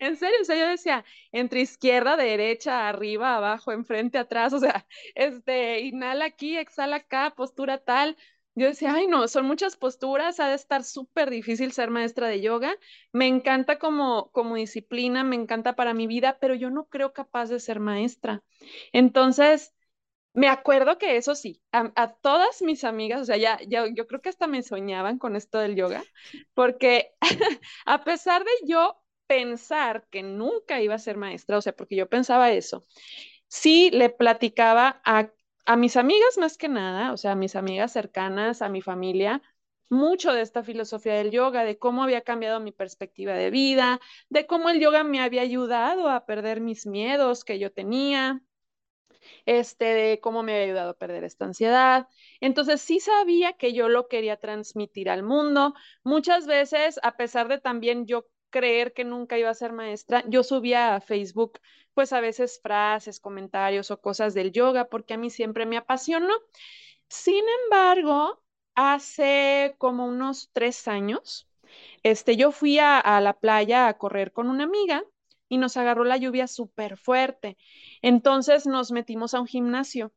en serio, o sea, yo decía, entre izquierda, derecha, arriba, abajo, enfrente, atrás, o sea, este, inhala aquí, exhala acá, postura tal. Yo decía, ay, no, son muchas posturas, ha de estar súper difícil ser maestra de yoga. Me encanta como, como disciplina, me encanta para mi vida, pero yo no creo capaz de ser maestra. Entonces, me acuerdo que eso sí, a, todas mis amigas, o sea, ya, ya, yo creo que hasta me soñaban con esto del yoga, porque a pesar de yo pensar que nunca iba a ser maestra, o sea, porque yo pensaba eso, sí le platicaba a, a mis amigas más que nada, o sea, a mis amigas cercanas, a mi familia, mucho de esta filosofía del yoga, de cómo había cambiado mi perspectiva de vida, de cómo el yoga me había ayudado a perder mis miedos que yo tenía, este, de cómo me había ayudado a perder esta ansiedad. Entonces sí sabía que yo lo quería transmitir al mundo. Muchas veces, a pesar de también yo creer que nunca iba a ser maestra, yo subía a Facebook, pues a veces frases, comentarios o cosas del yoga, porque a mí siempre me apasionó. Sin embargo, hace como unos tres años, este, yo fui a, a la playa a correr con una amiga y nos agarró la lluvia súper fuerte. Entonces nos metimos a un gimnasio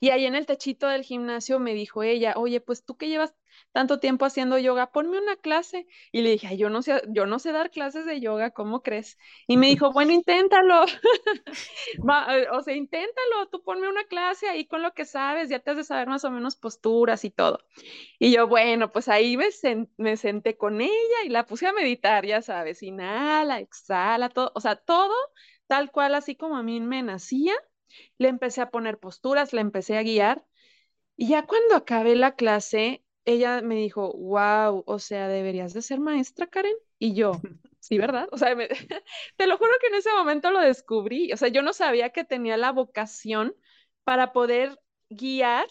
y ahí en el techito del gimnasio me dijo ella, oye, pues tú que llevas tanto tiempo haciendo yoga, ponme una clase. Y le dije, yo no sé, yo no sé dar clases de yoga, ¿cómo crees? Y me dijo, bueno, inténtalo. Eh, o sea, inténtalo, tú ponme una clase ahí con lo que sabes, ya te has de saber más o menos posturas y todo. Y yo, bueno, pues ahí me, senté con ella y la puse a meditar, ya sabes, inhala, exhala, todo, o sea, todo tal cual, así como a mí me nacía le empecé a poner posturas, le empecé a guiar. Y ya cuando acabé la clase, ella me dijo, wow, o sea, deberías de ser maestra, Karen. Y yo, sí, ¿verdad? O sea, te lo juro que en ese momento lo descubrí. O sea, yo no sabía que tenía la vocación para poder guiar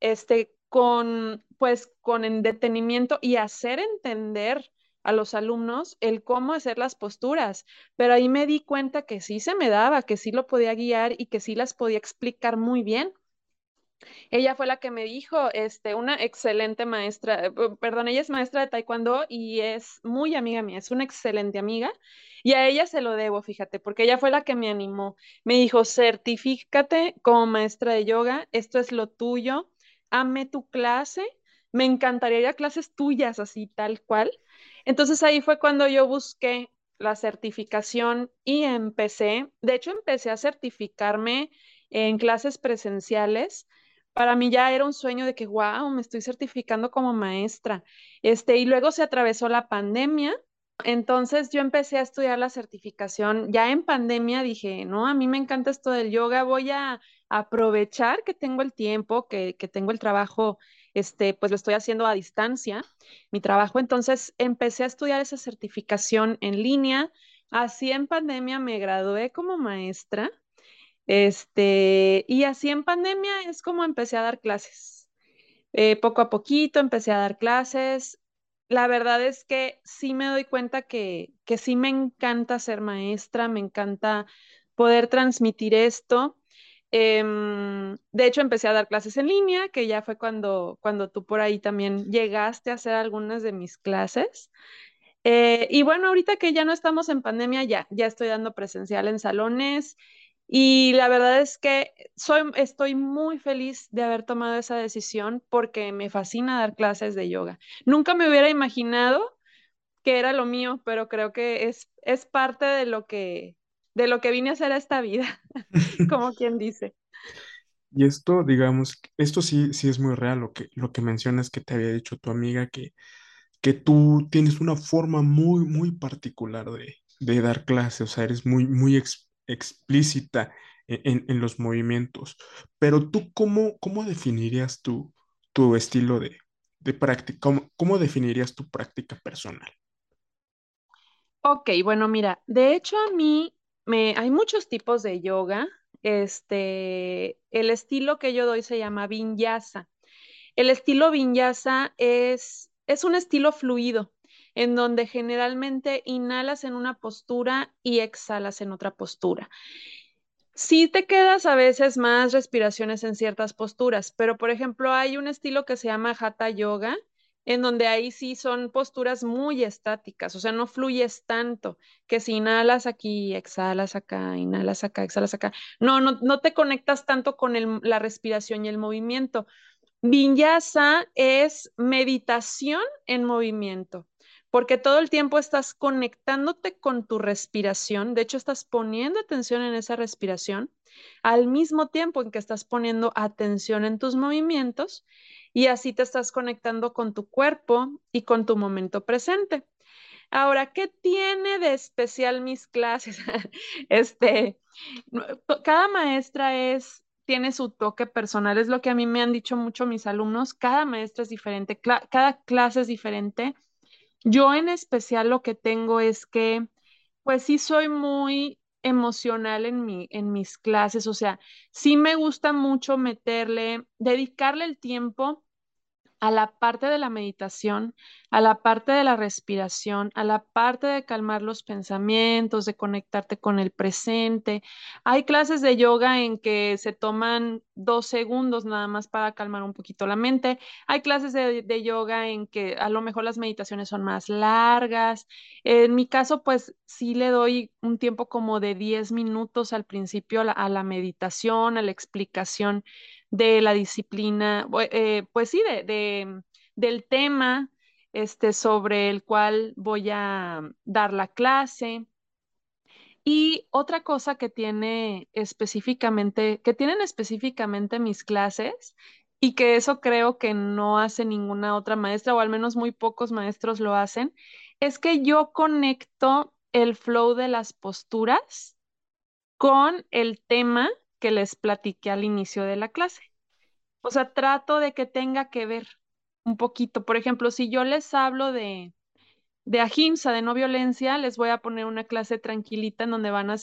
este, con, pues, con detenimiento y hacer entender a los alumnos el cómo hacer las posturas, pero ahí me di cuenta que sí se me daba, que sí lo podía guiar y que sí las podía explicar muy bien. Ella fue la que me dijo, este, una excelente maestra, eh, perdón, ella es maestra de taekwondo y es muy amiga mía, es una excelente amiga y a ella se lo debo, fíjate, porque ella fue la que me animó. Me dijo, certifícate como maestra de yoga, esto es lo tuyo, ame tu clase, me encantaría clases tuyas así, tal cual. Entonces ahí fue cuando yo busqué la certificación y empecé, de hecho empecé a certificarme en clases presenciales. Para mí ya era un sueño de que, wow, me estoy certificando como maestra. Este, y luego se atravesó la pandemia. Entonces yo empecé a estudiar la certificación. Ya en pandemia dije, no, a mí me encanta esto del yoga, voy a, aprovechar que tengo el tiempo, que, que tengo el trabajo, este, pues lo estoy haciendo a distancia, mi trabajo. Entonces empecé a estudiar esa certificación en línea. Así en pandemia me gradué como maestra. Este, y así en pandemia es como empecé a dar clases. Eh, poco a poquito empecé a dar clases. La verdad es que sí me doy cuenta que, que sí me encanta ser maestra, me encanta poder transmitir esto. Em, de hecho, empecé a dar clases en línea, que ya fue cuando, cuando tú por ahí también llegaste a hacer algunas de mis clases. Eh, y bueno, ahorita que ya no estamos en pandemia, ya, ya estoy dando presencial en salones. Y la verdad es que soy, estoy muy feliz de haber tomado esa decisión porque me fascina dar clases de yoga. Nunca me hubiera imaginado que era lo mío, pero creo que es, es parte de lo que, de lo que vine a hacer a esta vida, como quien dice. Y esto, digamos, esto sí, sí es muy real, lo que, lo que mencionas que te había dicho tu amiga, que, que tú tienes una forma muy, muy particular de, de dar clases, o sea, eres muy, muy explícita en, en, los movimientos. Pero tú, ¿cómo, cómo definirías tu, tu estilo de, de práctica? ¿Cómo, ¿Cómo definirías tu práctica personal? Ok, bueno, mira, de hecho a mí me, hay muchos tipos de yoga. Este, el estilo que yo doy se llama vinyasa. El estilo vinyasa es, es un estilo fluido, en donde generalmente inhalas en una postura y exhalas en otra postura. Sí te quedas a veces más respiraciones en ciertas posturas, pero por ejemplo hay un estilo que se llama Hatha Yoga, en donde ahí sí son posturas muy estáticas, o sea, no fluyes tanto, que si inhalas aquí, exhalas acá, inhalas acá, exhalas acá. No, no, no te conectas tanto con la respiración y el movimiento. Vinyasa es meditación en movimiento, porque todo el tiempo estás conectándote con tu respiración, de hecho estás poniendo atención en esa respiración, al mismo tiempo en que estás poniendo atención en tus movimientos y así te estás conectando con tu cuerpo y con tu momento presente. Ahora, ¿qué tiene de especial mis clases? este, cada maestra es, tiene su toque personal, es lo que a mí me han dicho mucho mis alumnos, cada maestra es diferente, cada clase es diferente. Yo en especial lo que tengo es que, pues sí soy muy emocional en mi, en mis clases, o sea, sí me gusta mucho meterle, dedicarle el tiempo a la parte de la meditación, a la parte de la respiración, a la parte de calmar los pensamientos, de conectarte con el presente. Hay clases de yoga en que se toman dos segundos nada más para calmar un poquito la mente. Hay clases de, yoga en que a lo mejor las meditaciones son más largas. En mi caso, pues sí le doy un tiempo como de 10 minutos al principio a la, a la meditación, a la explicación de la disciplina, eh, pues sí, de, del tema este, sobre el cual voy a dar la clase. Y otra cosa que tiene específicamente, que tienen específicamente mis clases, y que eso creo que no hace ninguna otra maestra, o al menos muy pocos maestros lo hacen, es que yo conecto el flow de las posturas con el tema que les platiqué al inicio de la clase. O sea, trato de que tenga que ver un poquito. Por ejemplo, si yo les hablo de, de ahimsa, de no violencia, les voy a poner una clase tranquilita en donde van a,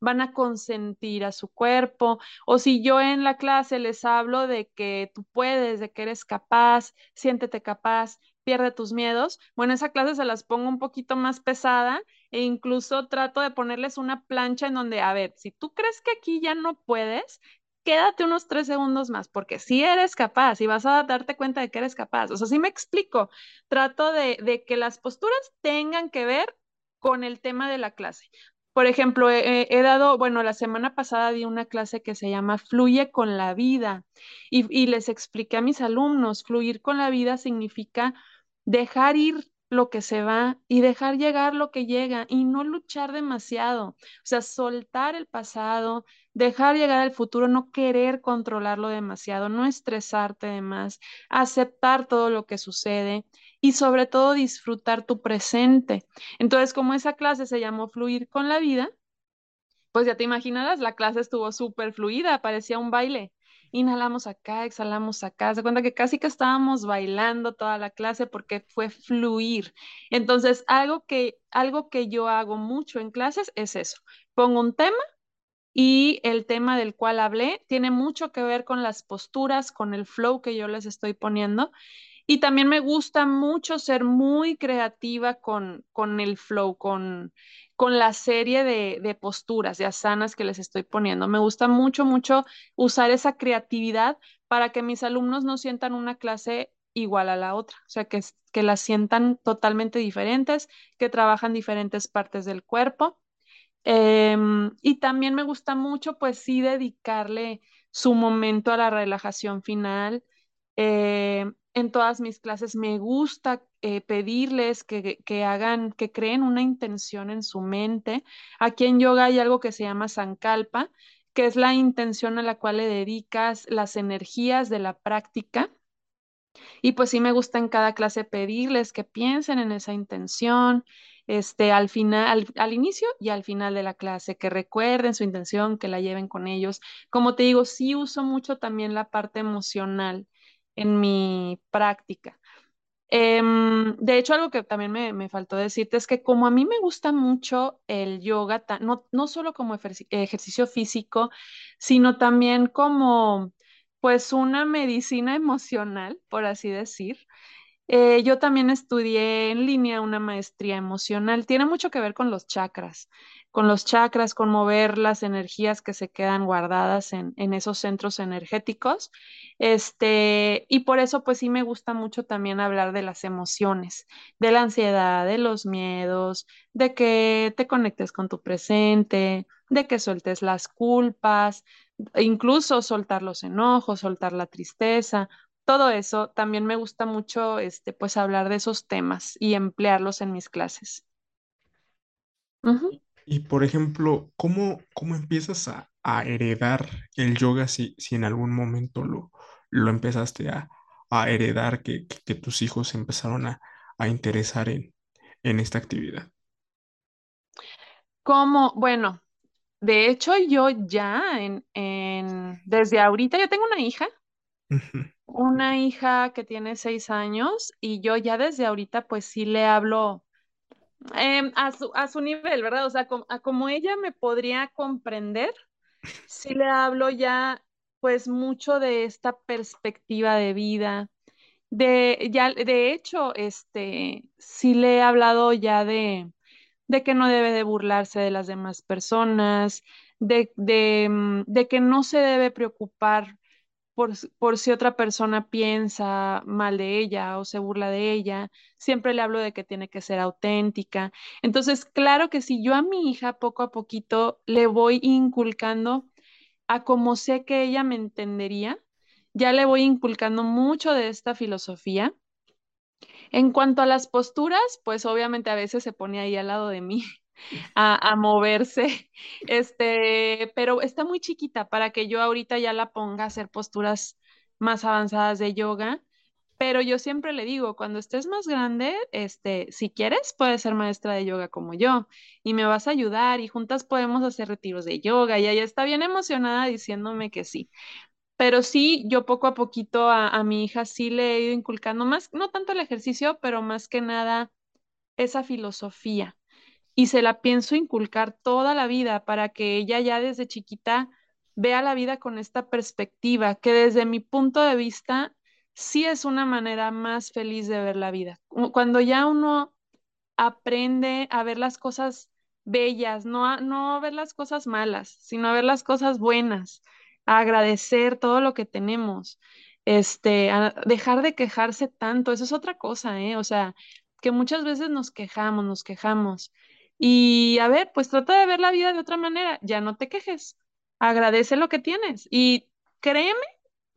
van a consentir a su cuerpo. O si yo en la clase les hablo de que tú puedes, de que eres capaz, siéntete capaz, pierde tus miedos, bueno, esa clase se las pongo un poquito más pesada e incluso trato de ponerles una plancha en donde, a ver, si tú crees que aquí ya no puedes, quédate unos tres segundos más, porque si eres capaz y vas a darte cuenta de que eres capaz. O sea, si me explico, trato de, que las posturas tengan que ver con el tema de la clase. Por ejemplo, he, dado, bueno, la semana pasada di una clase que se llama Fluye con la vida y, y les expliqué a mis alumnos, fluir con la vida significa dejar ir lo que se va y dejar llegar lo que llega y no luchar demasiado. O sea, soltar el pasado, dejar llegar al futuro, no querer controlarlo demasiado, no estresarte de más, aceptar todo lo que sucede y sobre todo disfrutar tu presente. Entonces, como esa clase se llamó Fluir con la vida, pues ya te imaginarás, la clase estuvo súper fluida, parecía un baile. Inhalamos acá, exhalamos acá. Se cuenta que casi que estábamos bailando toda la clase porque fue fluir. Entonces, algo que, algo que yo hago mucho en clases es eso. Pongo un tema y el tema del cual hablé tiene mucho que ver con las posturas, con el flow que yo les estoy poniendo. Y también me gusta mucho ser muy creativa con, con el flow, con, con la serie de, posturas, de asanas que les estoy poniendo. Me gusta mucho, mucho usar esa creatividad para que mis alumnos no sientan una clase igual a la otra, o sea, que, que la sientan totalmente diferentes, que trabajan diferentes partes del cuerpo. Em, y también me gusta mucho, pues sí, dedicarle su momento a la relajación final. Eh, en todas mis clases me gusta eh, pedirles que, hagan, que creen una intención en su mente. Aquí en yoga hay algo que se llama sankalpa, que es la intención a la cual le dedicas las energías de la práctica. Y pues sí me gusta en cada clase pedirles que piensen en esa intención, este, al final, al, al, inicio y al final de la clase, que recuerden su intención, que la lleven con ellos. Como te digo, sí uso mucho también la parte emocional en mi práctica. Em, de hecho, algo que también me, me, faltó decirte es que como a mí me gusta mucho el yoga, no, no solo como ejercicio físico, sino también como pues una medicina emocional, por así decir. Eh, yo también estudié en línea una maestría emocional. Tiene mucho que ver con los chakras, con los chakras, con mover las energías que se quedan guardadas en, en esos centros energéticos. Este, y por eso, pues sí me gusta mucho también hablar de las emociones, de la ansiedad, de los miedos, de que te conectes con tu presente, de que sueltes las culpas, incluso soltar los enojos, soltar la tristeza todo eso, también me gusta mucho, este, pues hablar de esos temas y emplearlos en mis clases. Y, por ejemplo, ¿cómo, cómo empiezas a, a, heredar el yoga si, si en algún momento lo, lo empezaste a, a heredar, que, que, que, tus hijos empezaron a, a interesar en, en esta actividad? Como, bueno, de hecho yo ya en, en, desde ahorita, yo tengo una hija, una hija que tiene seis años y yo ya desde ahorita pues sí le hablo eh, a, su, a su nivel, ¿verdad? O sea, como ella me podría comprender, sí le hablo ya pues mucho de esta perspectiva de vida. De, ya, de hecho, este, sí le he hablado ya de, de que no debe de burlarse de las demás personas, de, de, de que no se debe preocupar por, si otra persona piensa mal de ella o se burla de ella. Siempre le hablo de que tiene que ser auténtica. Entonces, claro que si yo a mi hija poco a poquito le voy inculcando a como sé que ella me entendería, ya le voy inculcando mucho de esta filosofía. En cuanto a las posturas, pues obviamente a veces se pone ahí al lado de mí a, a, moverse, este, pero está muy chiquita para que yo ahorita ya la ponga a hacer posturas más avanzadas de yoga. Pero yo siempre le digo, cuando estés más grande, este, si quieres, puedes ser maestra de yoga como yo y me vas a ayudar y juntas podemos hacer retiros de yoga. Y ella está bien emocionada diciéndome que sí. Pero sí, yo poco a poquito a, a mi hija sí le he ido inculcando más, no tanto el ejercicio, pero más que nada esa filosofía y se la pienso inculcar toda la vida para que ella ya desde chiquita vea la vida con esta perspectiva, que desde mi punto de vista sí es una manera más feliz de ver la vida. Cuando ya uno aprende a ver las cosas bellas, no a, no ver las cosas malas, sino a ver las cosas buenas, a agradecer todo lo que tenemos, este, a dejar de quejarse tanto, eso es otra cosa, ¿eh? O sea, que muchas veces nos quejamos, nos quejamos y a ver, pues trata de ver la vida de otra manera, ya no te quejes, agradece lo que tienes. Y créeme,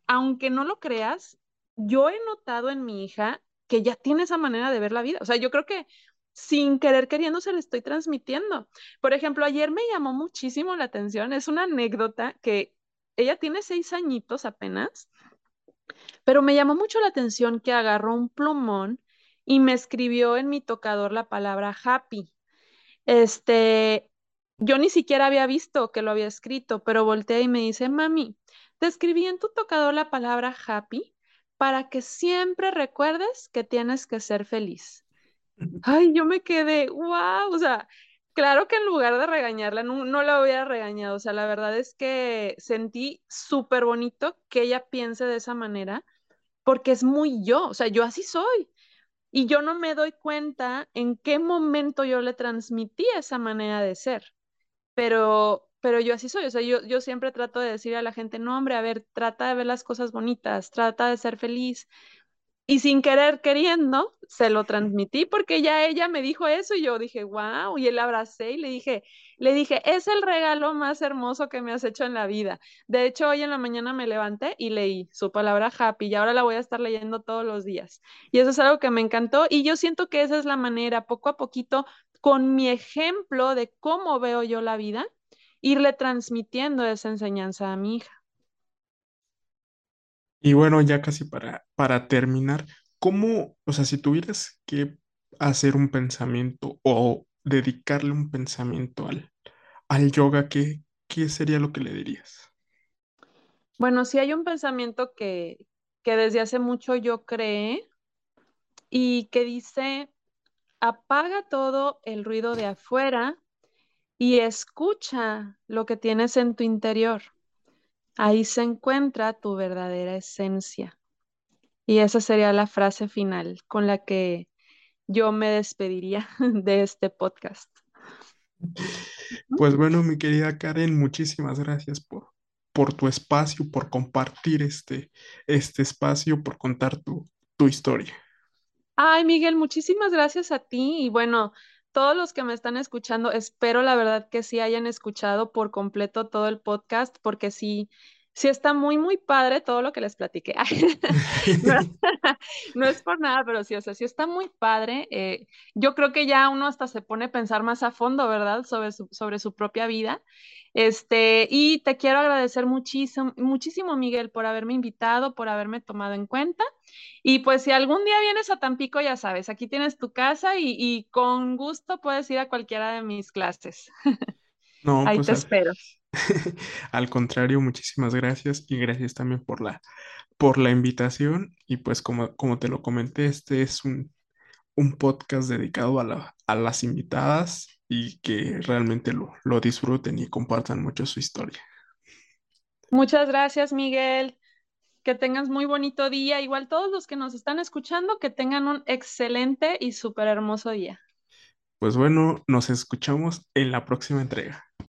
aunque no lo creas, yo he notado en mi hija que ya tiene esa manera de ver la vida. O sea, yo creo que sin querer queriendo se le estoy transmitiendo. Por ejemplo, ayer me llamó muchísimo la atención, es una anécdota que ella tiene seis añitos apenas, pero me llamó mucho la atención que agarró un plumón y me escribió en mi tocador la palabra happy. Este, yo ni siquiera había visto que lo había escrito, pero volteé y me dice, mami, te escribí en tu tocador la palabra happy para que siempre recuerdes que tienes que ser feliz. Ay, yo me quedé, wow, o sea, claro que en lugar de regañarla, no, no la hubiera regañado, o sea, la verdad es que sentí súper bonito que ella piense de esa manera, porque es muy yo, o sea, yo así soy. Y yo no me doy cuenta en qué momento yo le transmití esa manera de ser pero, pero yo así soy, o sea, yo, yo siempre trato de decir a la gente, no, hombre, a ver, trata de ver las cosas bonitas, trata de ser feliz. Y sin querer, queriendo, se lo transmití porque ya ella me dijo eso y yo dije, wow, y él abracé y le dije, le dije, es el regalo más hermoso que me has hecho en la vida. De hecho, hoy en la mañana me levanté y leí su palabra happy y ahora la voy a estar leyendo todos los días. Y eso es algo que me encantó y yo siento que esa es la manera, poco a poquito, con mi ejemplo de cómo veo yo la vida, irle transmitiendo esa enseñanza a mi hija. Y bueno, ya casi para, para terminar, ¿cómo, o sea, si tuvieras que hacer un pensamiento o dedicarle un pensamiento al, al yoga, ¿qué, qué sería lo que le dirías? Bueno, sí hay un pensamiento que, que desde hace mucho yo creé y que dice, apaga todo el ruido de afuera y escucha lo que tienes en tu interior. Ahí se encuentra tu verdadera esencia. Y esa sería la frase final con la que yo me despediría de este podcast. Pues bueno, mi querida Karen, muchísimas gracias por, por tu espacio, por compartir este, este espacio, por contar tu, tu historia. Ay, Miguel, muchísimas gracias a ti y bueno, todos los que me están escuchando, espero la verdad que sí hayan escuchado por completo todo el podcast porque sí, sí está muy, muy padre todo lo que les platiqué. no, no, es por nada, pero sí, o sea, sí está muy padre. Eh, yo creo que ya uno hasta se pone a pensar más a fondo, ¿verdad? Sobre su, sobre su propia vida. Este, y te quiero agradecer muchísimo, muchísimo, Miguel, por haberme invitado, por haberme tomado en cuenta. Y pues si algún día vienes a Tampico, ya sabes, aquí tienes tu casa y, y con gusto puedes ir a cualquiera de mis clases. No, Ahí pues te espero. al contrario, muchísimas gracias y gracias también por la, por la invitación. Y pues como, como te lo comenté, este es un, un podcast dedicado a, la- a las invitadas y que realmente lo, lo disfruten y compartan mucho su historia. Muchas gracias, Miguel. Que tengas muy bonito día. Igual todos los que nos están escuchando, que tengan un excelente y súper hermoso día. Pues bueno, nos escuchamos en la próxima entrega.